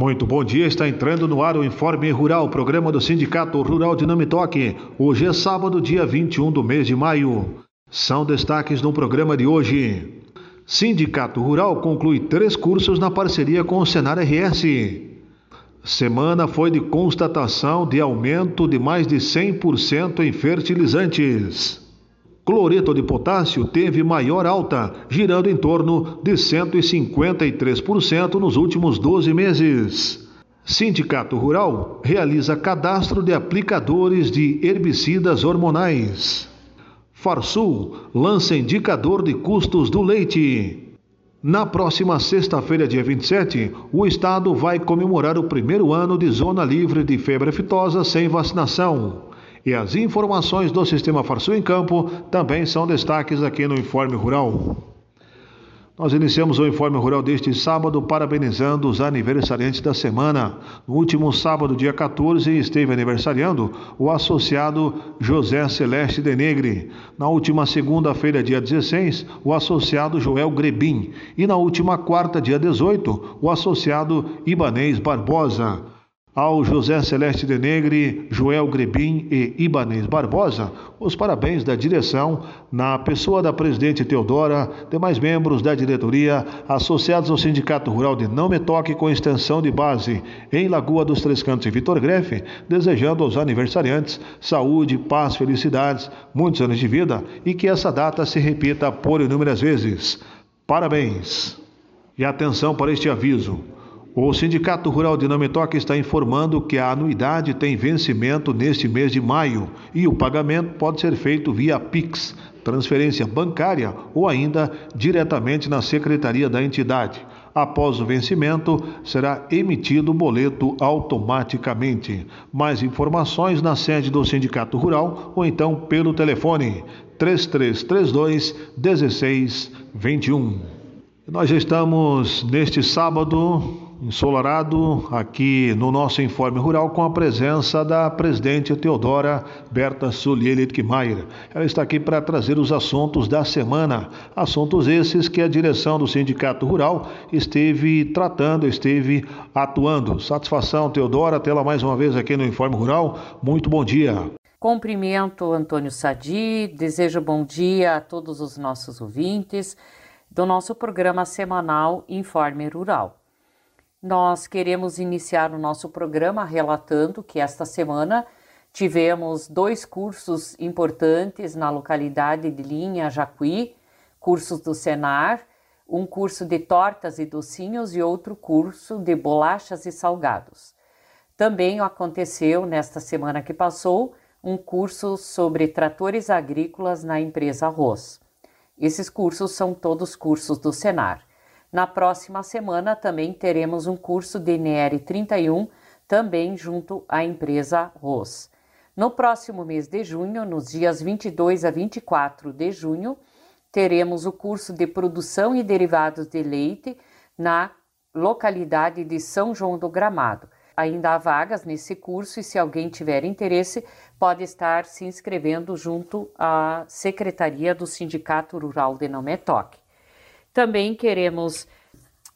Muito bom dia, está entrando no ar o Informe Rural, programa do Sindicato Rural de Namitoque. Hoje é sábado, dia 21 do mês de maio. São destaques no programa de hoje. Sindicato Rural conclui três cursos na parceria com o Senar RS. Semana foi de constatação de aumento de mais de 100% em fertilizantes. Cloreto de potássio teve maior alta, girando em torno de 153% nos últimos 12 meses. Sindicato Rural realiza cadastro de aplicadores de herbicidas hormonais. Farsul lança indicador de custos do leite. Na próxima sexta-feira, dia 27, o Estado vai comemorar o primeiro ano de zona livre de febre aftosa sem vacinação. E as informações do Sistema Farsul em Campo também são destaques aqui no Informe Rural. Nós iniciamos o Informe Rural deste sábado parabenizando os aniversariantes da semana. No último sábado, dia 14, esteve aniversariando o associado José Celeste Denegre. Na última segunda-feira, dia 16, o associado Joel Grebin. E na última quarta, dia 18, o associado Ibanês Barbosa. Ao José Celeste de Negre, Joel Grebin e Ibanês Barbosa, os parabéns da direção, na pessoa da presidente Teodora, demais membros da diretoria, associados ao Sindicato Rural de Não Me Toque com extensão de base em Lagoa dos Três Cantos e Vitor Grefe, desejando aos aniversariantes saúde, paz, felicidades, muitos anos de vida e que essa data se repita por inúmeras vezes. Parabéns! E atenção para este aviso. O Sindicato Rural de Nametoque está informando que a anuidade tem vencimento neste mês de maio e o pagamento pode ser feito via Pix, transferência bancária ou ainda diretamente na secretaria da entidade. Após o vencimento, será emitido o boleto automaticamente. Mais informações na sede do Sindicato Rural ou então pelo telefone 3332 1621. Nós já estamos neste sábado ensolarado aqui no nosso Informe Rural com a presença da presidente Teodora Berta Sulier Littmeier. Ela está aqui para trazer os assuntos da semana, assuntos esses que a direção do Sindicato Rural esteve tratando, esteve atuando. Satisfação, Teodora, tê-la mais uma vez aqui no Informe Rural. Muito bom dia. Cumprimento Antônio Sadi, desejo bom dia a todos os nossos ouvintes do nosso programa semanal Informe Rural. Nós queremos iniciar o nosso programa relatando que esta semana tivemos dois cursos importantes na localidade de Linha Jacuí, cursos do Senar, um curso de tortas e docinhos e outro curso de bolachas e salgados. Também aconteceu nesta semana que passou um curso sobre tratores agrícolas na empresa Arroz. Esses cursos são todos cursos do Senar. Na próxima semana também teremos um curso de NR 31, também junto à empresa ROS. No próximo mês de junho, nos dias 22 a 24 de junho, teremos o curso de produção e derivados de leite na localidade de São João do Gramado. Ainda há vagas nesse curso e se alguém tiver interesse, pode estar se inscrevendo junto à Secretaria do Sindicato Rural de Nometoque. Também queremos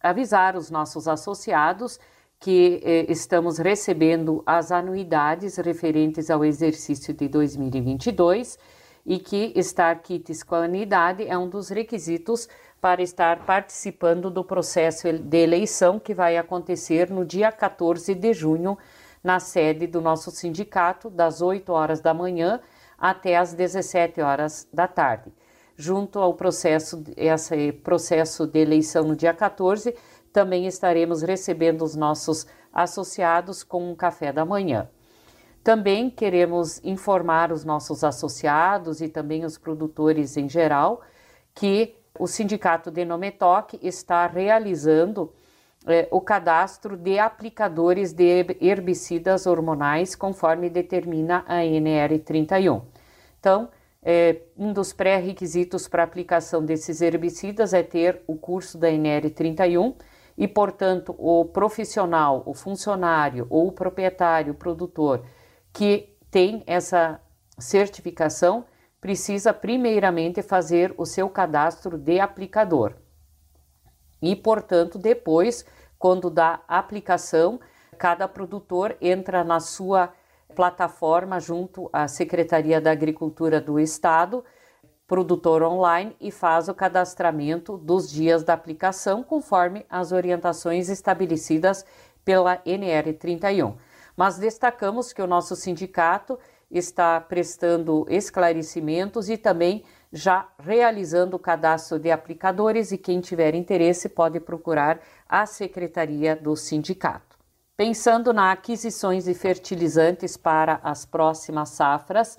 avisar os nossos associados que eh, estamos recebendo as anuidades referentes ao exercício de 2022 e que estar quites com a anuidade é um dos requisitos para estar participando do processo de eleição que vai acontecer no dia 14 de junho na sede do nosso sindicato, das 8 horas da manhã até as 17 horas da tarde junto ao processo, esse processo de eleição no dia 14, também estaremos recebendo os nossos associados com um café da manhã. Também queremos informar os nossos associados e também os produtores em geral que o Sindicato de Nometoc está realizando eh, o cadastro de aplicadores de herbicidas hormonais conforme determina a NR 31. Então, é, um dos pré-requisitos para aplicação desses herbicidas é ter o curso da NR 31 e, portanto, o profissional, o funcionário ou o proprietário, o produtor que tem essa certificação precisa primeiramente fazer o seu cadastro de aplicador. E, portanto, depois quando da aplicação, cada produtor entra na sua plataforma junto à Secretaria da Agricultura do Estado, produtor online, e faz o cadastramento dos dias da aplicação conforme as orientações estabelecidas pela NR31. Mas destacamos que o nosso sindicato está prestando esclarecimentos e também já realizando o cadastro de aplicadores e quem tiver interesse pode procurar a secretaria do sindicato. Pensando na aquisições de fertilizantes para as próximas safras,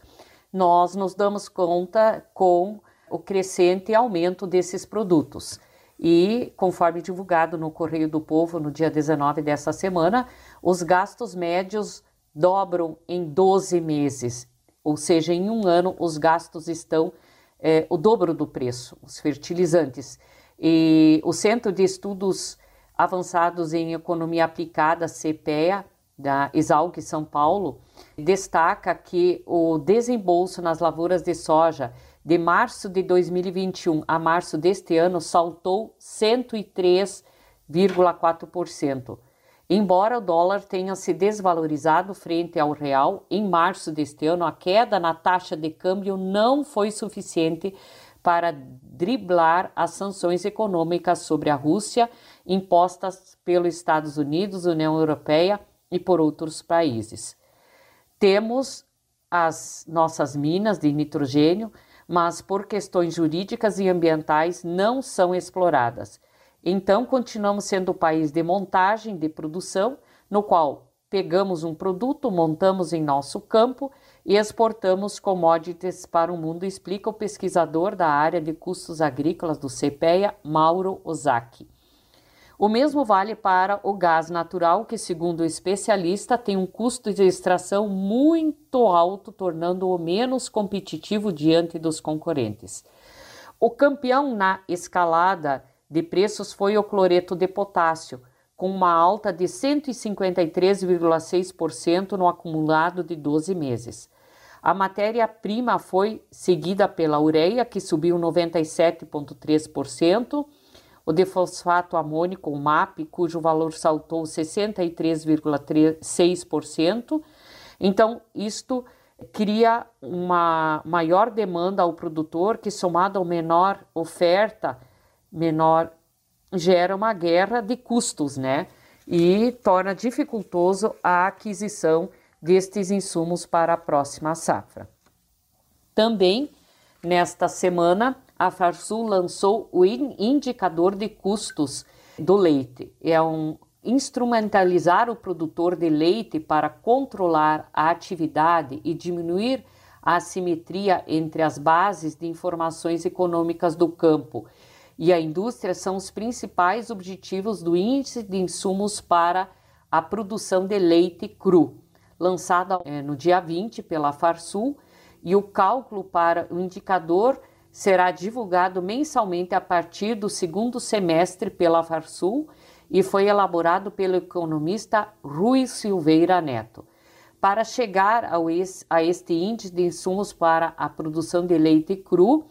nós nos damos conta com o crescente aumento desses produtos. E, conforme divulgado no Correio do Povo no dia 19 dessa semana, os gastos médios dobram em 12 meses, ou seja, em um ano os gastos estão é, o dobro do preço, os fertilizantes. E o Centro de Estudos Avançados em Economia Aplicada, CPEA, da Exalc São Paulo, destaca que o desembolso nas lavouras de soja de março de 2021 a março deste ano saltou 103,4%. Embora o dólar tenha se desvalorizado frente ao real, em março deste ano a queda na taxa de câmbio não foi suficiente para driblar as sanções econômicas sobre a Rússia impostas pelos Estados Unidos, União Europeia e por outros países. Temos as nossas minas de nitrogênio, mas por questões jurídicas e ambientais não são exploradas. Então, continuamos sendo o país de montagem, de produção, no qual pegamos um produto, montamos em nosso campo e exportamos commodities para o mundo, explica o pesquisador da área de custos agrícolas do CPEA, Mauro Ozaki. O mesmo vale para o gás natural, que, segundo o especialista, tem um custo de extração muito alto, tornando-o menos competitivo diante dos concorrentes. O campeão na escalada de preços foi o cloreto de potássio, com uma alta de 153,6% no acumulado de 12 meses. A matéria-prima foi seguida pela ureia, que subiu 97,3%, o defosfato amônico, o MAP, cujo valor saltou 63,6%. Então, isto cria uma maior demanda ao produtor, que somado ao menor oferta, menor gera uma guerra de custos, né? E torna dificultoso a aquisição destes insumos para a próxima safra. Também nesta semana, a Farsul lançou o indicador de custos do leite. É um instrumentalizar o produtor de leite para controlar a atividade e diminuir a assimetria entre as bases de informações econômicas do campo e a indústria são os principais objetivos do Índice de Insumos para a Produção de Leite Cru, lançado é, no dia 20 pela Farsul, e o cálculo para o indicador será divulgado mensalmente a partir do segundo semestre pela Farsul e foi elaborado pelo economista Rui Silveira Neto. Para chegar a este índice de insumos para a produção de leite cru,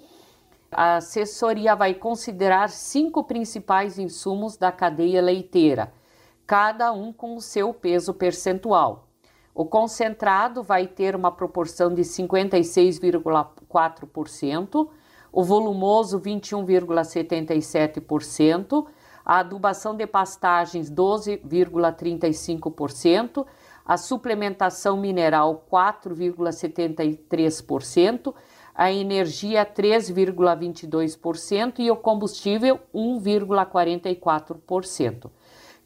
a assessoria vai considerar cinco principais insumos da cadeia leiteira, cada um com o seu peso percentual. O concentrado vai ter uma proporção de 56,4%, o volumoso 21,77%, a adubação de pastagens 12,35%, a suplementação mineral 4,73%, a energia 3,22% e o combustível 1,44%.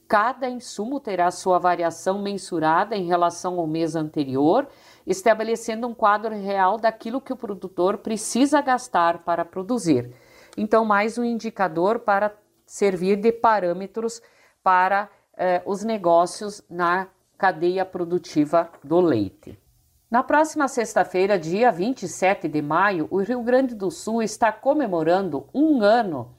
Cada insumo terá sua variação mensurada em relação ao mês anterior, estabelecendo um quadro real daquilo que o produtor precisa gastar para produzir. Então, mais um indicador para servir de parâmetros para eh, os negócios na cadeia produtiva do leite. Na próxima sexta-feira, dia 27 de maio, o Rio Grande do Sul está comemorando um ano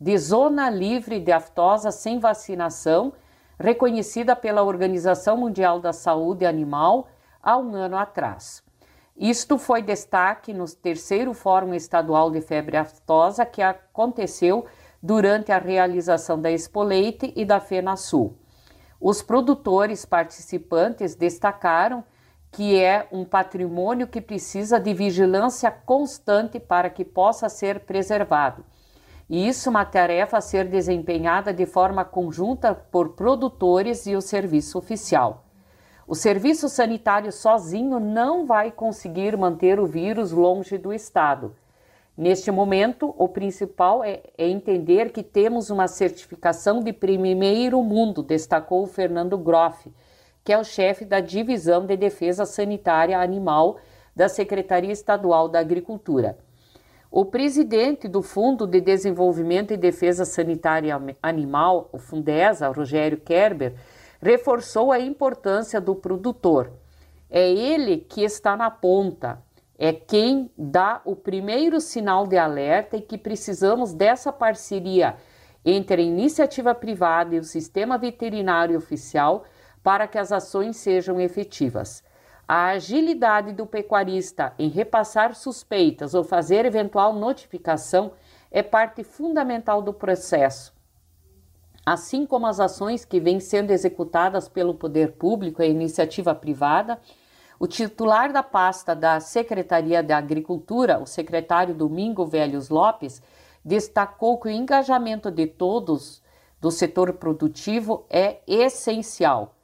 de zona livre de aftosa sem vacinação, reconhecida pela Organização Mundial da Saúde Animal há um ano atrás. Isto foi destaque no terceiro Fórum Estadual de Febre Aftosa que aconteceu durante a realização da Expo Leite e da FenaSul. Os produtores participantes destacaram que é um patrimônio que precisa de vigilância constante para que possa ser preservado. E isso é uma tarefa a ser desempenhada de forma conjunta por produtores e o serviço oficial. O serviço sanitário sozinho não vai conseguir manter o vírus longe do Estado. Neste momento, o principal é, é, entender que temos uma certificação de primeiro mundo, destacou Fernando Groff, que é o chefe da Divisão de Defesa Sanitária Animal da Secretaria Estadual da Agricultura. O presidente do Fundo de Desenvolvimento e Defesa Sanitária Animal, o Fundesa, Rogério Kerber, reforçou a importância do produtor. É ele que está na ponta, é quem dá o primeiro sinal de alerta e que precisamos dessa parceria entre a iniciativa privada e o sistema veterinário oficial para que as ações sejam efetivas. A agilidade do pecuarista em repassar suspeitas ou fazer eventual notificação é parte fundamental do processo. Assim como as ações que vêm sendo executadas pelo poder público e iniciativa privada, o titular da pasta da Secretaria da Agricultura, o secretário Domingo Velhos Lopes, destacou que o engajamento de todos do setor produtivo é essencial.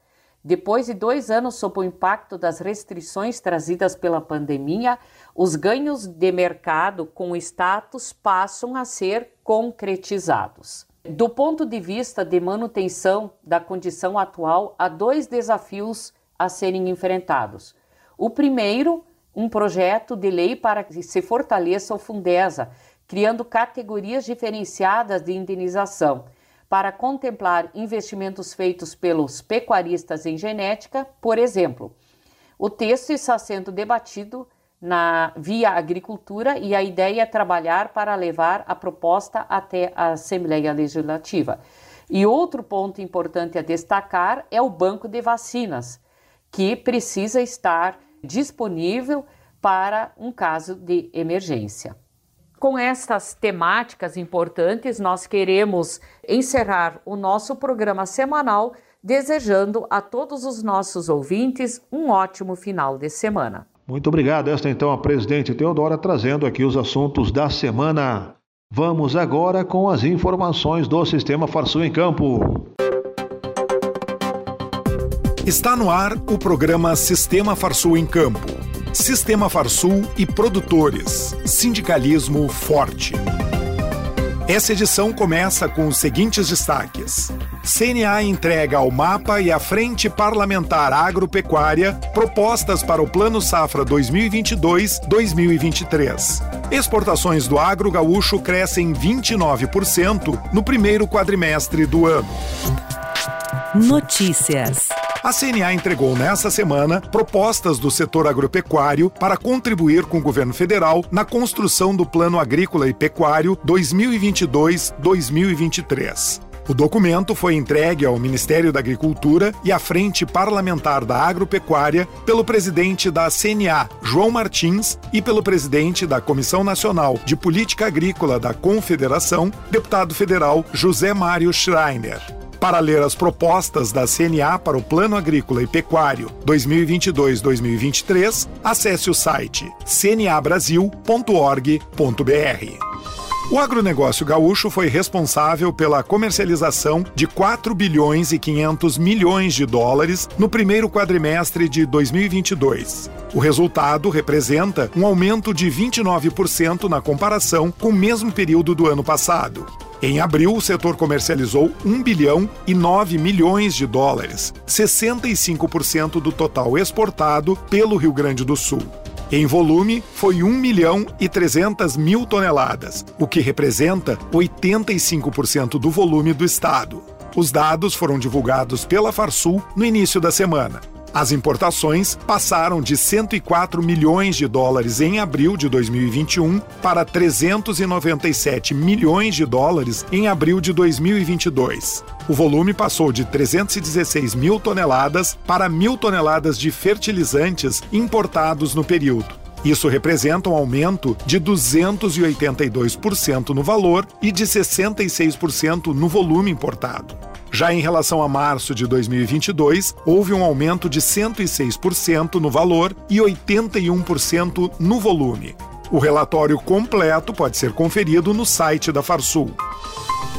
Depois de dois anos sob o impacto das restrições trazidas pela pandemia, os ganhos de mercado com status passam a ser concretizados. Do ponto de vista de manutenção da condição atual, há dois desafios a serem enfrentados. O primeiro, um projeto de lei para que se fortaleça o Fundesa, criando categorias diferenciadas de indenização, para contemplar investimentos feitos pelos pecuaristas em genética, por exemplo. O texto está sendo debatido na via agricultura e a ideia é trabalhar para levar a proposta até a Assembleia Legislativa. E outro ponto importante a destacar é o banco de vacinas, que precisa estar disponível para um caso de emergência. Com estas temáticas importantes, nós queremos encerrar o nosso programa semanal desejando a todos os nossos ouvintes um ótimo final de semana. Muito obrigado. Esta então a presidente Teodora trazendo aqui os assuntos da semana. Vamos agora com as informações do Sistema Farsul em Campo. Está no ar o programa Sistema Farsul em Campo. Sistema Farsul e produtores. Sindicalismo forte. Essa edição começa com os seguintes destaques. CNA entrega ao MAPA e à Frente Parlamentar Agropecuária propostas para o Plano Safra 2022-2023. Exportações do agro gaúcho crescem 29% no primeiro quadrimestre do ano. Notícias. A CNA entregou nesta semana propostas do setor agropecuário para contribuir com o governo federal na construção do Plano Agrícola e Pecuário 2022-2023. O documento foi entregue ao Ministério da Agricultura e à Frente Parlamentar da Agropecuária pelo presidente da CNA, João Martins, e pelo presidente da Comissão Nacional de Política Agrícola da Confederação, deputado federal José Mário Schreiner. Para ler as propostas da CNA para o Plano Agrícola e Pecuário 2022-2023, acesse o site cnabrasil.org.br. O agronegócio gaúcho foi responsável pela comercialização de 4 bilhões e 500 milhões de dólares no primeiro quadrimestre de 2022. O resultado representa um aumento de 29% na comparação com o mesmo período do ano passado. Em abril, o setor comercializou 1 bilhão e 9 milhões de dólares, 65% do total exportado pelo Rio Grande do Sul. Em volume, foi 1 milhão e 300 mil toneladas, o que representa 85% do volume do estado. Os dados foram divulgados pela Farsul no início da semana. As importações passaram de 104 milhões de dólares em abril de 2021 para 397 milhões de dólares em abril de 2022. O volume passou de 316 mil toneladas para mil toneladas de fertilizantes importados no período. Isso representa um aumento de 282% no valor e de 66% no volume importado. Já em relação a março de 2022, houve um aumento de 106% no valor e 81% no volume. O relatório completo pode ser conferido no site da Farsul.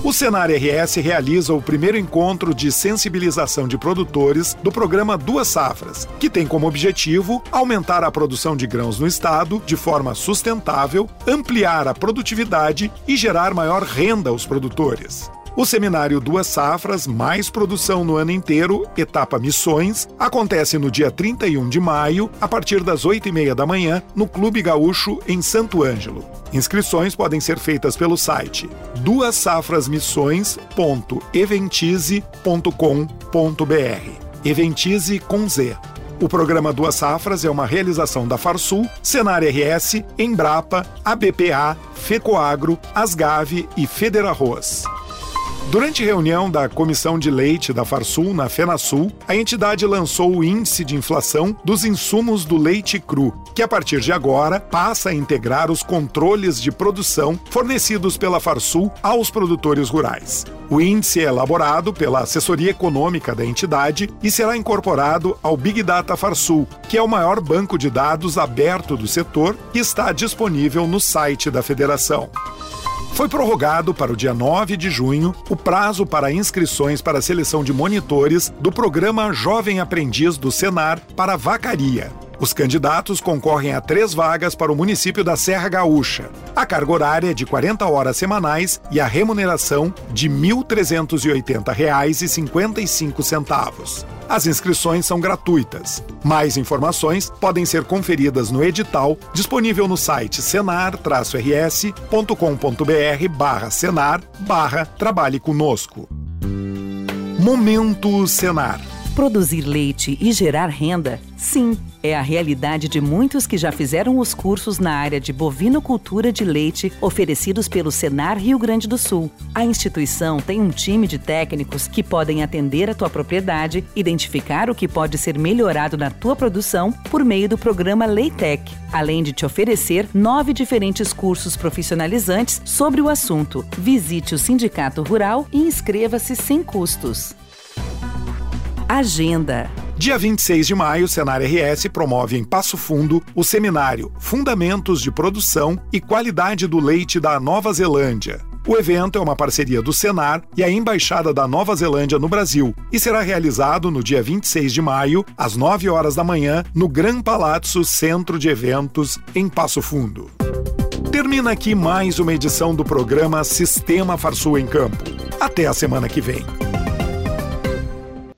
O Senar RS realiza o primeiro encontro de sensibilização de produtores do programa Duas Safras, que tem como objetivo aumentar a produção de grãos no estado de forma sustentável, ampliar a produtividade e gerar maior renda aos produtores. O seminário Duas Safras, mais produção no ano inteiro, etapa Missões, acontece no dia 31 de maio, a partir das 8 e meia da manhã, no Clube Gaúcho, em Santo Ângelo. Inscrições podem ser feitas pelo site duassafrasmissões.eventize.com.br. Eventize com Z. O programa Duas Safras é uma realização da Farsul, Senar RS, Embrapa, ABPA, FECOAGRO, Asgave e Federarroz. Durante reunião da Comissão de Leite da Farsul na FenaSul, a entidade lançou o índice de inflação dos insumos do leite cru, que a partir de agora passa a integrar os controles de produção fornecidos pela Farsul aos produtores rurais. O índice é elaborado pela assessoria econômica da entidade e será incorporado ao Big Data Farsul, que é o maior banco de dados aberto do setor que está disponível no site da federação. Foi prorrogado para o dia 9 de junho o prazo para inscrições para a seleção de monitores do programa Jovem Aprendiz do Senar para Vacaria. Os candidatos concorrem a três vagas para o município da Serra Gaúcha. A carga horária é de 40 horas semanais e a remuneração de R$ 1.380,55. As inscrições são gratuitas. Mais informações podem ser conferidas no edital disponível no site senar-rs.com.br barra senar barra trabalhe conosco. Momento Senar. Produzir leite e gerar renda, sim é a realidade de muitos que já fizeram os cursos na área de bovinocultura de leite oferecidos pelo Senar Rio Grande do Sul. A instituição tem um time de técnicos que podem atender a tua propriedade, identificar o que pode ser melhorado na tua produção por meio do programa Leitec, além de te oferecer nove diferentes cursos profissionalizantes sobre o assunto. Visite o Sindicato Rural e inscreva-se sem custos. Agenda. Dia 26 de maio, o Senar RS promove em Passo Fundo o seminário Fundamentos de Produção e Qualidade do Leite da Nova Zelândia. O evento é uma parceria do Senar e a Embaixada da Nova Zelândia no Brasil e será realizado no dia 26 de maio, às 9 horas da manhã, no Gran Palazzo Centro de Eventos, em Passo Fundo. Termina aqui mais uma edição do programa Sistema Farsul em Campo. Até a semana que vem.